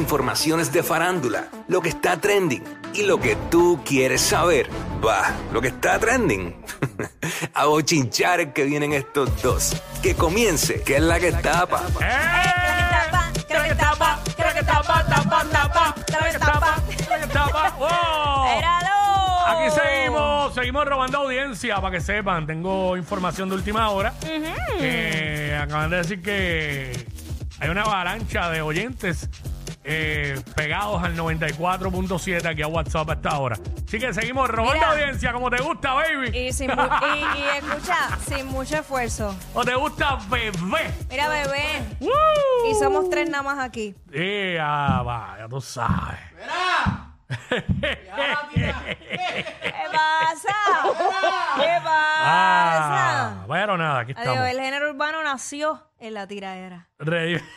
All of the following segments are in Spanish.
informaciones de farándula, lo que está trending y lo que tú quieres saber. Va, lo que está trending. A bochinchar que vienen estos dos. Que comience, que es la que tapa. Creo que tapa, creo que tapa, tapa, tapa, creo que tapa, creo que tapa. ¡Wow! ¡Éralo! Aquí seguimos, seguimos robando audiencia para que sepan. Tengo información de última hora. que acaban de decir que hay una avalancha de oyentes eh, pegados al 94.7 aquí a WhatsApp a esta hora. Así que seguimos robando Mira. audiencia como te gusta, baby. Y, sin mu- y, y escucha, sin mucho esfuerzo. O te gusta bebé. Mira, bebé. ¡Woo! Y somos tres nada más aquí. Sí, ya va, ya tú sabes. ¿Qué pasa? ¿Qué Ah, pasa? bueno, nada, aquí Adiós, estamos. el género urbano nació en la tiraera. Ready.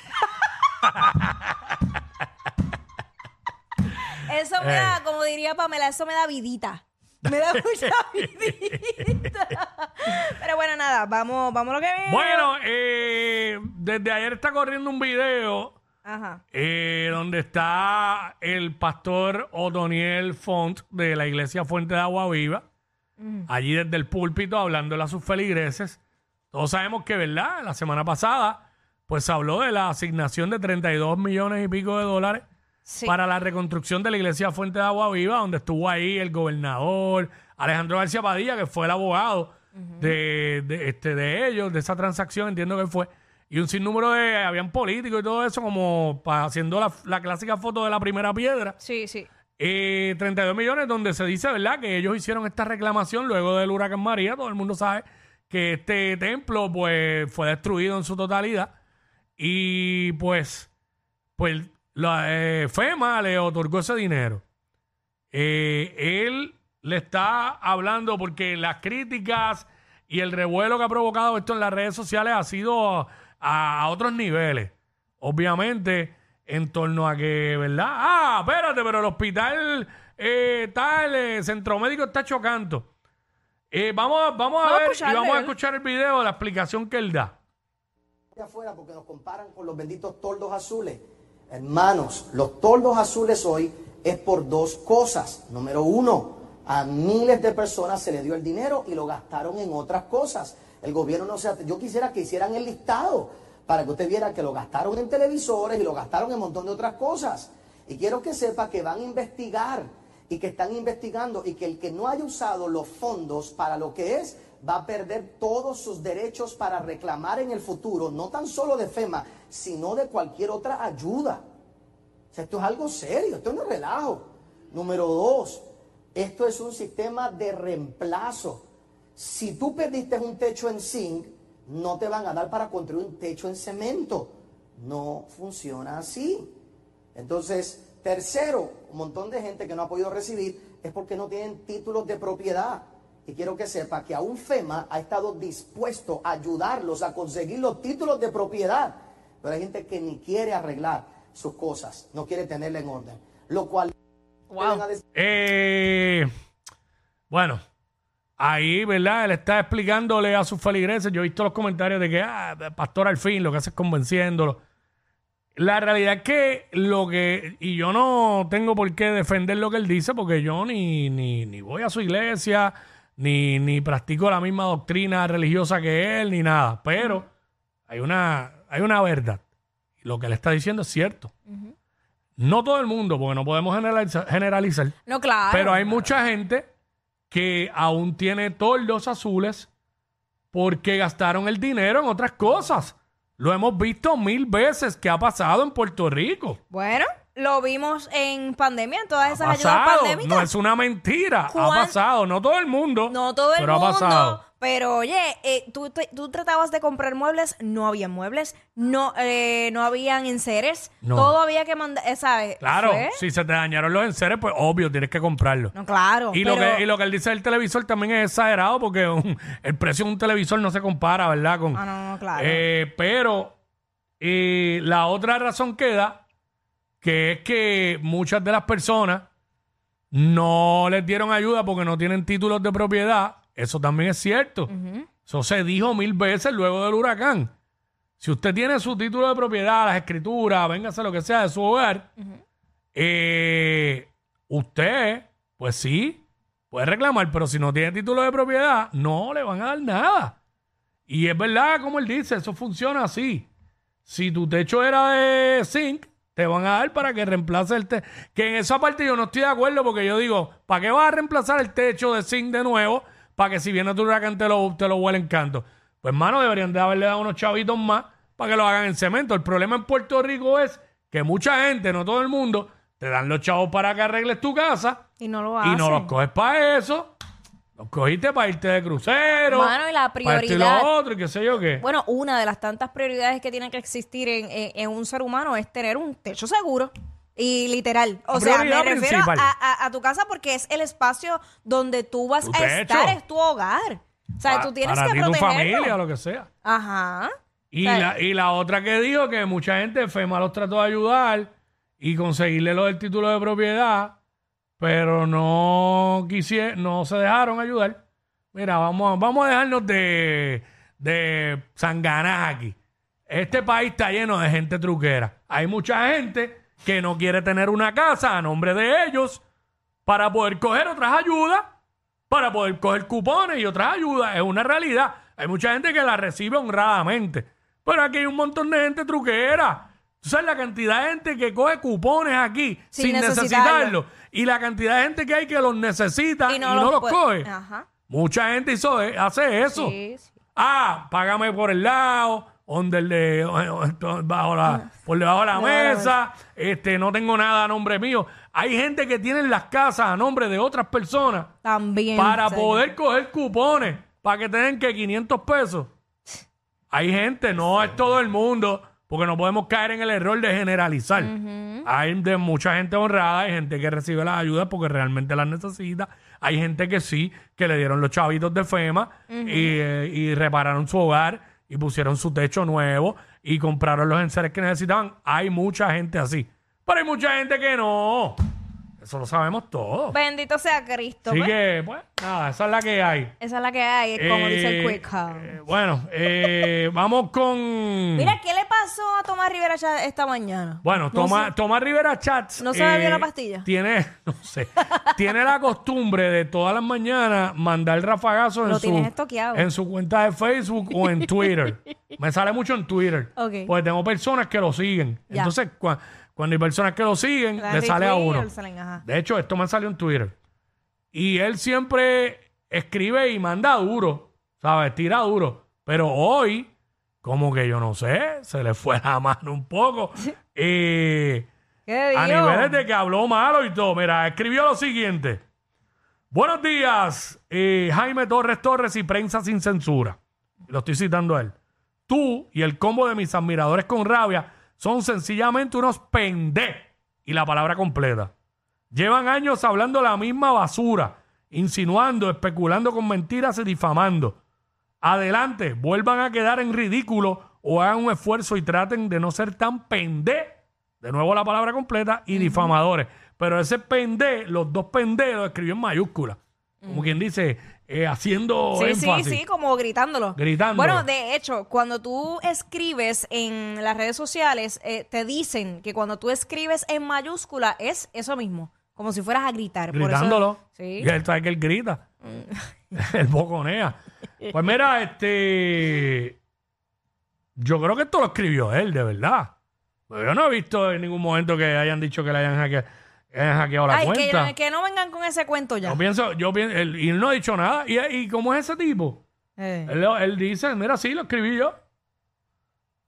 Eso me da, como diría Pamela, eso me da vidita. Me da mucha vidita. Pero bueno, nada, vamos, vamos a lo que viene. Bueno, eh, desde ayer está corriendo un video Ajá. eh, donde está el pastor Otoniel Font de la iglesia Fuente de Agua Viva, allí desde el púlpito hablándole a sus feligreses. Todos sabemos que, ¿verdad? La semana pasada, pues se habló de la asignación de 32 millones y pico de dólares Sí. para la reconstrucción de la iglesia Fuente de Agua Viva, donde estuvo ahí el gobernador Alejandro García Padilla, que fue el abogado de, de, este, de ellos, de esa transacción, entiendo que fue. Y un sinnúmero de, habían políticos y todo eso, como pa- haciendo la, la clásica foto de la primera piedra. Sí, sí. Eh, 32 millones, donde se dice, ¿verdad?, que ellos hicieron esta reclamación luego del huracán María. Todo el mundo sabe que este templo, pues, fue destruido en su totalidad. Y, pues, pues, la eh, FEMA le otorgó ese dinero. Eh, él le está hablando porque las críticas y el revuelo que ha provocado esto en las redes sociales ha sido a, a otros niveles. Obviamente, en torno a que, ¿verdad? Ah, espérate, pero el hospital eh, tal, eh, centro médico está chocando. Eh, vamos, vamos a Vamos a ver y vamos a escuchar el video de la explicación que él da. afuera porque nos comparan con los benditos toldos azules. Hermanos, los toldos azules hoy es por dos cosas. Número uno, a miles de personas se les dio el dinero y lo gastaron en otras cosas. El gobierno no se... Yo quisiera que hicieran el listado para que usted viera que lo gastaron en televisores y lo gastaron en un montón de otras cosas. Y quiero que sepa que van a investigar y que están investigando y que el que no haya usado los fondos para lo que es va a perder todos sus derechos para reclamar en el futuro, no tan solo de FEMA, sino de cualquier otra ayuda. O sea, esto es algo serio, esto no es relajo. Número dos, esto es un sistema de reemplazo. Si tú perdiste un techo en zinc, no te van a dar para construir un techo en cemento. No funciona así. Entonces, tercero, un montón de gente que no ha podido recibir es porque no tienen títulos de propiedad. Y quiero que sepa que aún FEMA ha estado dispuesto a ayudarlos a conseguir los títulos de propiedad. Pero hay gente que ni quiere arreglar sus cosas, no quiere tenerla en orden. Lo cual... Wow. Eh, bueno, ahí, ¿verdad? Él está explicándole a sus feligreses. Yo he visto los comentarios de que, ah, pastor, al fin, lo que hace es convenciéndolo. La realidad es que lo que, y yo no tengo por qué defender lo que él dice, porque yo ni, ni, ni voy a su iglesia, ni, ni practico la misma doctrina religiosa que él, ni nada. Pero hay una, hay una verdad. Lo que él está diciendo es cierto. No todo el mundo, porque no podemos generaliza- generalizar. No, claro. Pero hay mucha gente que aún tiene toldos azules porque gastaron el dinero en otras cosas. Lo hemos visto mil veces que ha pasado en Puerto Rico. Bueno, lo vimos en pandemia, en todas esas ayudas pandémicas. no es una mentira. Ha ¿Cuán- pasado, no todo el mundo. No todo el pero mundo. ha pasado. Pero oye, eh, tú, te- tú tratabas de comprar muebles, no había muebles, no, eh, no habían enseres, No. todo había que mandar, eh, ¿sabes? Claro, Fue- si se te dañaron los enseres, pues obvio, tienes que comprarlo. No, claro. Y, lo que, y lo que él dice del televisor también es exagerado porque un- el precio de un televisor no se compara, ¿verdad? Con, Ah, no, no, claro. Eh, pero la otra razón queda que es que muchas de las personas no les dieron ayuda porque no tienen títulos de propiedad. Eso también es cierto. Eso se dijo mil veces luego del huracán. Si usted tiene su título de propiedad, las escrituras, véngase lo que sea de su hogar, eh, usted, pues sí, puede reclamar, pero si no tiene título de propiedad, no le van a dar nada. Y es verdad, como él dice, eso funciona así. Si tu techo era de zinc, te van a dar para que reemplace el techo. Que en esa parte yo no estoy de acuerdo porque yo digo, ¿para qué vas a reemplazar el techo de zinc de nuevo? Para que si viene tu huracán te lo, te lo huele en canto. Pues, hermano, deberían de haberle dado unos chavitos más para que lo hagan en cemento. El problema en Puerto Rico es que mucha gente, no todo el mundo, te dan los chavos para que arregles tu casa Y no lo y hacen. no los coges para eso. Los cogiste para irte de crucero. Mano, y la Para esto y prioridad- lo otro y qué sé yo qué. Bueno, una de las tantas prioridades que tiene que existir en, en- en un ser humano es tener un techo seguro. Y literal. O La sea, me prioridad refiero a, a- a tu casa porque es el espacio donde tú vas a estar, es tu hogar. O sea, Pa- tú tienes para que ti, tu protegerlo. familia, lo que sea. Ajá. Y, la, y la otra que dijo que mucha gente FEMA los trató de ayudar y conseguirle lo del título de propiedad, pero no quisieron, no se dejaron ayudar. Mira, vamos, a- vamos a dejarnos de, de sanganas aquí. Este país está lleno de gente truquera. Hay mucha gente que no quiere tener una casa a nombre de ellos para poder coger otras ayudas, para poder coger cupones y otras ayudas. Es una realidad. Hay mucha gente que la recibe honradamente. Pero aquí hay un montón de gente truquera. ¿Tú sabes la cantidad de gente que coge cupones aquí sin, Sin necesitarlo? necesitarlo. Y la cantidad de gente que hay que los necesita y no, los, puede- coge. Ajá. Mucha gente hizo, hace eso. Sí, sí. Ah, págame por el lado, donde el de, bajo la, por debajo de la mesa, este, no tengo nada a nombre mío. Hay gente que tiene las casas a nombre de otras personas También. para poder coger cupones para que tengan que 500 pesos. Hay gente, no es todo el mundo, porque no podemos caer en el error de generalizar. Hay de mucha gente honrada, hay gente que recibe las ayudas porque realmente las necesita. Hay gente que sí, que le dieron los chavitos de FEMA y, eh, y repararon su hogar y pusieron su techo nuevo y compraron los enseres que necesitaban. Hay mucha gente así. Pero hay mucha gente que no. Eso lo sabemos todos. Bendito sea Cristo. Así pues. que, pues, nada, esa es la que hay. Esa es la que hay, como dice el Eh, Quick Call. eh, bueno, eh, vamos con. Mira, ¿qué le pasó a Tomás Rivera Chat esta mañana? Bueno, No Tomás. Tomás Rivera Chats. eh, ¿No se bebió la pastilla? Tiene, no sé, tiene la costumbre de todas las mañanas mandar rafagazo en Lo su, tienes estoqueado. en su cuenta de Facebook o en Twitter. Me sale mucho en Twitter. Ok. Porque tengo personas que lo siguen. Ya. Entonces, cua- cuando hay personas que lo siguen, Le le sale a uno. le salen, ajá. De hecho, esto me salió en Twitter. Y él siempre escribe y manda duro, ¿sabes? Tira duro. Pero hoy, como que yo no sé, se le fue la mano un poco. Y ¿Qué a niveles de que habló malo y todo. Mira, escribió lo siguiente. Buenos días, eh, Jaime Torres Torres y Prensa Sin Censura. Lo estoy citando a él. Tú y el combo de mis admiradores con rabia son sencillamente unos pendejos. Y la palabra completa. Llevan años hablando la misma basura, insinuando, especulando con mentiras y difamando. Adelante, vuelvan a quedar en ridículo o hagan un esfuerzo y traten de no ser tan pendé, de nuevo la palabra completa, y difamadores. Pero ese pendé, los dos pendé lo escribió en mayúscula. Como quien dice, eh, haciendo Sí, sí, énfasis. sí, como gritándolo. Gritando. Bueno, de hecho, cuando tú escribes en las redes sociales, eh, te dicen que cuando tú escribes en mayúscula es eso mismo, como si fueras a gritar. Por eso- gritándolo. sí. Y él sabe que él grita. él boconea. Pues mira, este. Yo creo que esto lo escribió él, de verdad. Pero yo no he visto en ningún momento que hayan dicho que le hayan, hacke- hayan hackeado la Ay, que, cuenta. que no vengan con ese cuento ya. Yo pienso, yo pienso, él, y él no ha dicho nada. ¿Y, y cómo es ese tipo? Eh. Él, dice, mira, sí, lo escribí yo.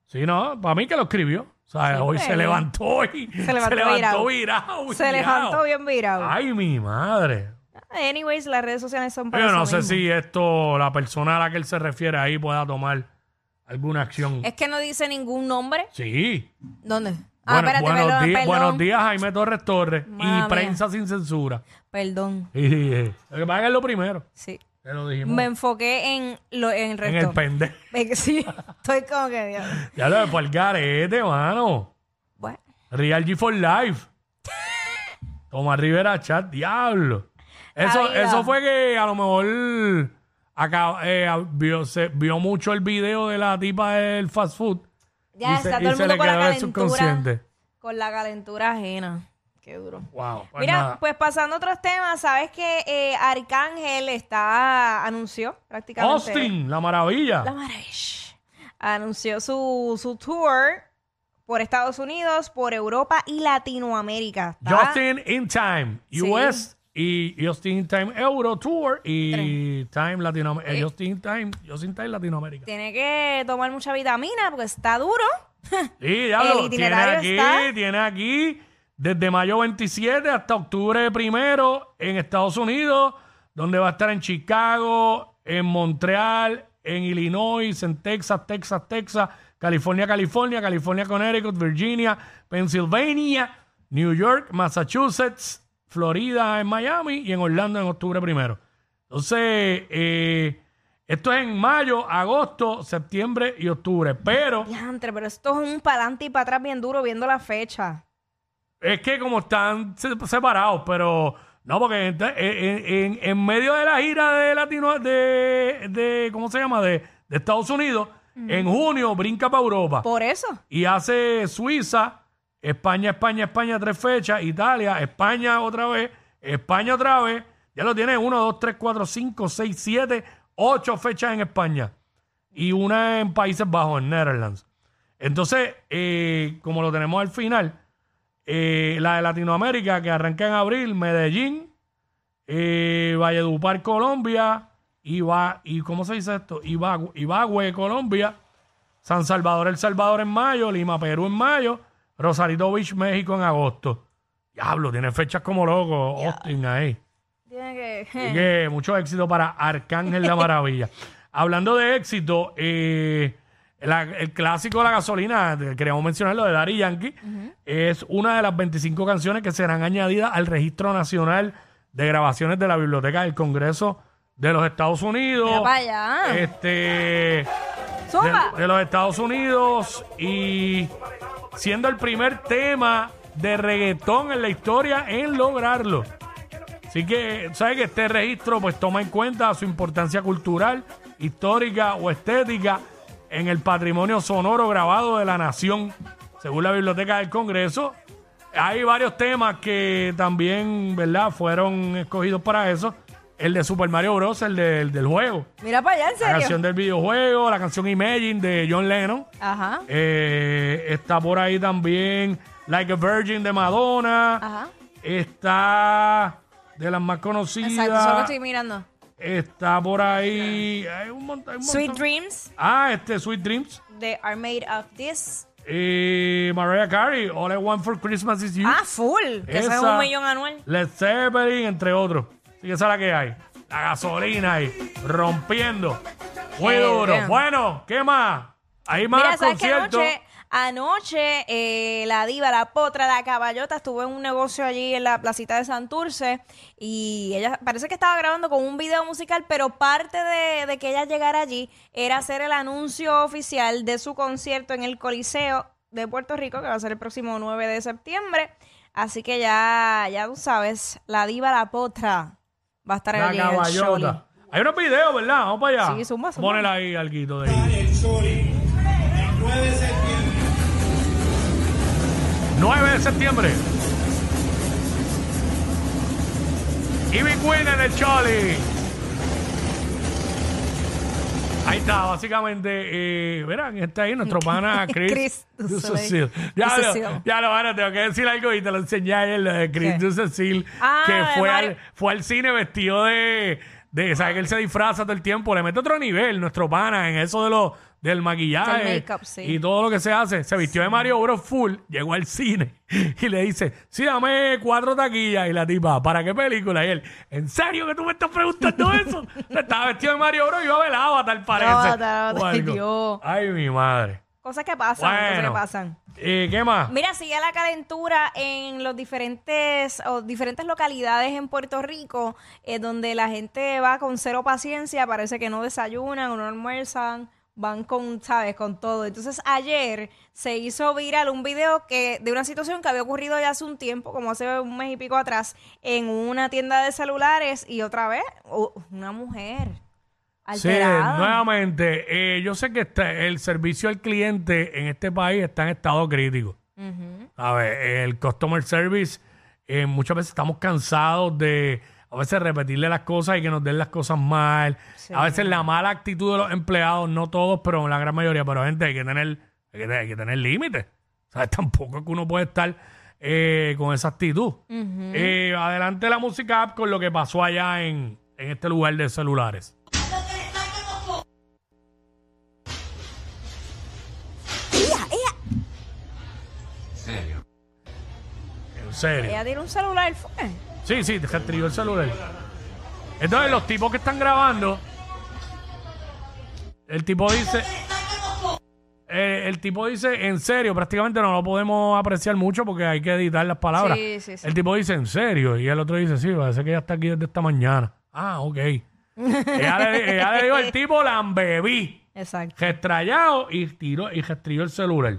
Sí, no, para mí que lo escribió. O sea, Sí, hoy pues, se levantó y se levantó levantó, virado. virado. Se virado. levantó bien virado. Ay, mi madre. Anyways, las redes sociales son para Yo eso no sé mismo. si esto, la persona a la que él se refiere ahí pueda tomar alguna acción. Es que no dice ningún nombre. Sí. ¿Dónde? Ah, Bueno, espérate, buenos, perdón, días, perdón. buenos días, Jaime Torres Torres. Mala y mía. prensa sin censura. Perdón. Sí. Lo que pasa es que es lo primero. Sí. Te lo dijimos. Me enfoqué en, lo, en el en resto. el pendejo. Que sí, estoy como que... Dios. Ya lo de por el garete, mano. Bueno, Real G for Life. Tomás Rivera Chat, diablo. Eso, eso fue que a lo mejor acá, eh, vio, se, vio mucho el video de la tipa del fast food Ya está todo el mundo con la calentura. Con la calentura ajena. Qué duro. Wow. pues Mira, nada. pues pasando a otros temas, sabes que eh, Arcángel está anunció prácticamente Austin, la maravilla. la maravilla. Anunció su, su tour por Estados Unidos, por Europa y Latinoamérica. Justin in Time, Sí. Y Justin in Time Euro Tour y Time Latinoamérica. Justin in Time, Justin Time Latinoamérica. Tiene que tomar mucha vitamina porque está duro. Sí, ya El lo tiene itinerario aquí, está- tiene aquí desde mayo 27 hasta octubre primero en Estados Unidos, donde va a estar en Chicago, en Montreal, en Illinois, en Texas, Texas, Texas, California, California, California, Connecticut, Virginia, Pennsylvania, New York, Massachusetts, Florida, en Miami y en Orlando en octubre primero. Entonces, eh, esto es en mayo, agosto, septiembre y octubre. Pero Diantre, pero esto es un para adelante y para atrás bien duro viendo la fecha. es que como están se- separados, pero no, porque en, en- en- en medio de la gira de Latino, de, de ¿cómo se llama? De, de Estados Unidos, en junio brinca para Europa Por eso. y hace Suiza, España, España, España, tres fechas, Italia, España otra vez, España otra vez, ya lo tiene. Uno, dos, tres, cuatro, cinco, seis, siete, ocho fechas en España. Y una en Países Bajos, en Netherlands. Entonces, eh, como lo tenemos al final, eh, la de Latinoamérica que arranca en abril, Medellín, eh, Valledupar, Colombia, Iba, y ¿cómo se dice esto? Ibagu- Ibagüe, Colombia, San Salvador, El Salvador en mayo, Lima, Perú en mayo, Rosarito Beach, México en agosto. Diablo, tiene fechas como loco, Austin ahí. Tiene que. Así que mucho éxito para Arcángel la Maravilla. Hablando de éxito, eh, la- el clásico de la gasolina, eh, queríamos mencionar lo de Daddy Yankee, es una de las 25 canciones que serán añadidas al Registro Nacional de Grabaciones de la Biblioteca del Congreso de los Estados Unidos. Mira para allá. Este Zumba. de, de los Estados Unidos y siendo el primer tema de reggaetón en la historia en lograrlo. Así que, ¿sabes que este registro pues toma en cuenta su importancia cultural, histórica o estética en el patrimonio sonoro grabado de la nación, según la Biblioteca del Congreso? Hay varios temas que también, ¿verdad?, fueron escogidos para eso. El de Super Mario Bros., el, de- el del juego. Mira para allá, en La serio. canción del videojuego, la canción Imagine de John Lennon. Ajá. Eh, está por ahí también Like a Virgin de Madonna. Ajá. Está de las más conocidas. Exacto, eso es lo que estoy mirando. Está por ahí. Hay un montón. hay un Sweet montón. Dreams, Ah, este Sweet Dreams. they are made of this. Y Mariah Carey, All I Want for Christmas is You. Ah, full. Que eso es Esa. un millón anual. Led Zeppelin, entre otros. Que esa es la que hay. La gasolina ahí, rompiendo. Muy Qué duro. bien. Bueno, ¿qué más? Hay más Mira, ¿sabes qué conciertos. anoche? Anoche eh, la diva, la potra, la caballota estuvo en un negocio allí en la placita de Santurce y ella parece que estaba grabando con un video musical, pero parte de, de que ella llegara allí era hacer el anuncio oficial de su concierto en el Coliseo de Puerto Rico, que va a ser el próximo 9 de septiembre. Así que ya, ya tú sabes, la diva, la potra va a estar La allí en el Sholi. caballota. Hay unos videos, ¿verdad? Vamos para allá. Sí, zumba, zumba. Ponele ahí algo de ahí. el Choli, el 9 de septiembre. 9 de septiembre. Ivy Queen en el Choli. Ahí está, básicamente, eh, verán, está ahí nuestro pana Chris. Chris Ducecil. Ya, lo, ya lo van tengo que decir algo y te lo enseñé ayer, lo de Chris. Ducecil, Ah, que fue al, fue al cine vestido de, de, ¿sabes que él se disfraza todo el tiempo? Le mete otro nivel, nuestro pana, en eso de lo, del maquillaje make-up, sí. y todo lo que se hace. Se vistió de Mario Bros full, llegó al cine y le dice, sí, dame cuatro taquillas. Y la tipa, ¿para qué película? Y él, ¿en serio que tú me estás preguntando eso? Estaba vestido de Mario Bros y iba a ver Avatar, parece. Avatar, o ay, algo. Dios. Ay, mi madre. Cosas que pasan, cosas que Bueno. pasan. Eh, ¿Qué más? Mira, sigue la calentura en los diferentes o diferentes localidades en Puerto Rico, eh, donde la gente va con cero paciencia, parece que no desayunan o no almuerzan, van con, sabes, con todo. Entonces ayer se hizo viral un video que de una situación que había ocurrido ya hace un tiempo, como hace un mes y pico atrás, en una tienda de celulares y otra vez una mujer Sí, alterada. nuevamente, eh, yo sé que el servicio al cliente en este país está en estado crítico. ¿Sabes? El customer service, eh, muchas veces estamos cansados de a veces repetirle las cosas y que nos den las cosas mal. A veces la mala actitud de los empleados, no todos, pero la gran mayoría. Pero gente, hay que tener, hay que, hay que tener límites. ¿Sabes? Tampoco es que uno puede estar eh, con esa actitud. Eh, adelante la música app con lo que pasó allá en, en este lugar de celulares. En serio. Ella tiene un celular, fue. Sí, sí, te el celular. Entonces, los tipos que están grabando, el tipo dice. eh, el tipo dice, en serio, prácticamente no lo podemos apreciar mucho porque hay que editar las palabras. Sí, sí, sí. El tipo dice, en serio. Y el otro dice, sí, parece que ella está aquí desde esta mañana. Ah, ok. ella, le, ella le dijo al tipo, la embebí. Exacto. Restrayado y tiró y restrilló el celular.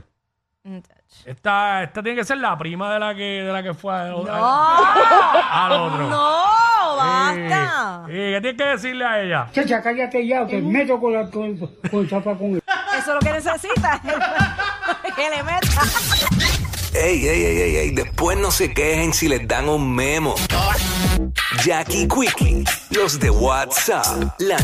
Esta, esta tiene que ser la prima de la que, de la que fue a- ¡No! al otro. ¡No! ¡Basta! Sí, sí, ¿Qué tienes que decirle a ella? Chacha, cállate ya, te meto con la con, con el zapacón. Eso es lo que necesita. que le meta. Ey, ey, ey, ey, ey, después no se quejen si les dan un memo. Jackie Quickie, los de WhatsApp, la